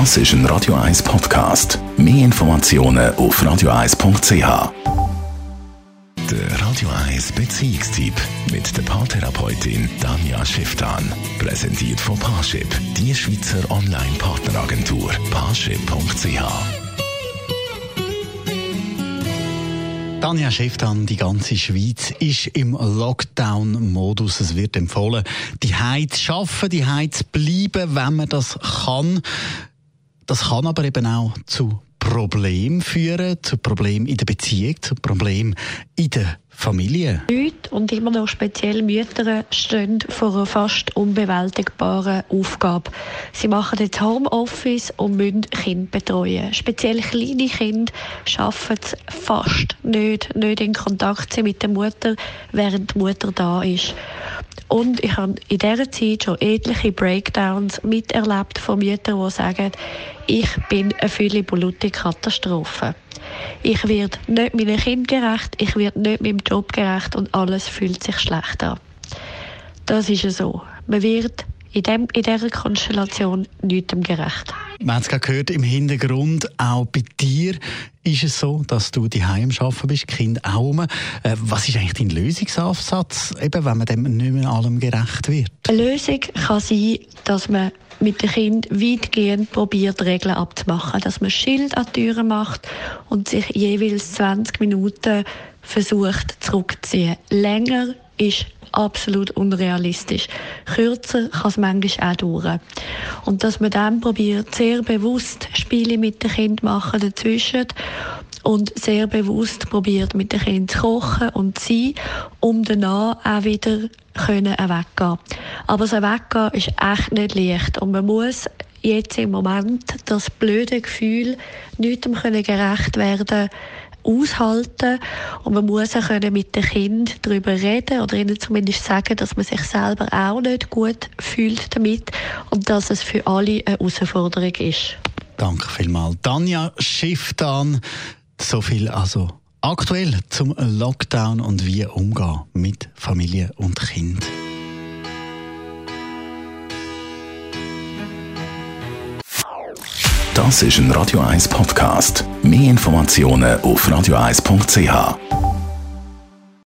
Das ist ein Radio 1 Podcast. Mehr Informationen auf radio1.ch. Der Radio 1 Beziehungstyp mit der Paartherapeutin Danja Schifftan. Präsentiert von Paarship, die Schweizer Online-Partneragentur. Paarship.ch Tanja Schäftan, die ganze Schweiz ist im Lockdown-Modus. Es wird empfohlen, die Heiz schaffen, die Heiz bleiben, wenn man das kann. Das kann aber eben auch zu Problemen führen, zu Problemen in der Beziehung, zu Problemen in der Familie. Leute und immer noch speziell Mütter stehen vor einer fast unbewältigbaren Aufgabe. Sie machen jetzt Homeoffice und müssen Kinder betreuen. Speziell kleine Kinder schaffen es fast nicht, nicht in Kontakt mit der Mutter, während die Mutter da ist. Und ich habe in dieser Zeit schon etliche Breakdowns miterlebt von Müttern, die sagen, ich bin eine völlige Katastrophe. Ich werde nicht meinen Kind gerecht, ich werde nicht meinem Job gerecht und alles fühlt sich schlecht an. Das ist so. Man wird in, dem, in dieser Konstellation nichts gerecht. Wir haben es gerade gehört, im Hintergrund, auch bei dir ist es so, dass du die Heim arbeiten bist, Kind auch rum. Äh, was ist eigentlich dein Lösungsansatz, eben, wenn man dem nicht mehr allem gerecht wird? Eine Lösung kann sein, dass man mit dem Kind weitgehend probiert, Regeln abzumachen. Dass man Schild an die Türen macht und sich jeweils 20 Minuten versucht zurückzuziehen. Länger ist absolut unrealistisch. Kürzer kann es manchmal auch dauern. Und dass man dann probiert, sehr bewusst Spiele mit dem Kind machen dazwischen und sehr bewusst probiert, mit dem Kind zu kochen und zu sein, um danach auch wieder können weggehen. Aber so Weggehen ist echt nicht leicht und man muss jetzt im Moment das blöde Gefühl, nichts gerecht werden aushalten und man muss auch können mit den Kindern darüber reden oder ihnen zumindest sagen, dass man sich selber auch nicht gut fühlt damit und dass es für alle eine Herausforderung ist. Danke vielmals. Tanja Schifftan, so viel also aktuell zum Lockdown und wie umgehen mit Familie und Kind. Das ist ein Radio 1 Podcast. Mehr Informationen auf radio1.ch.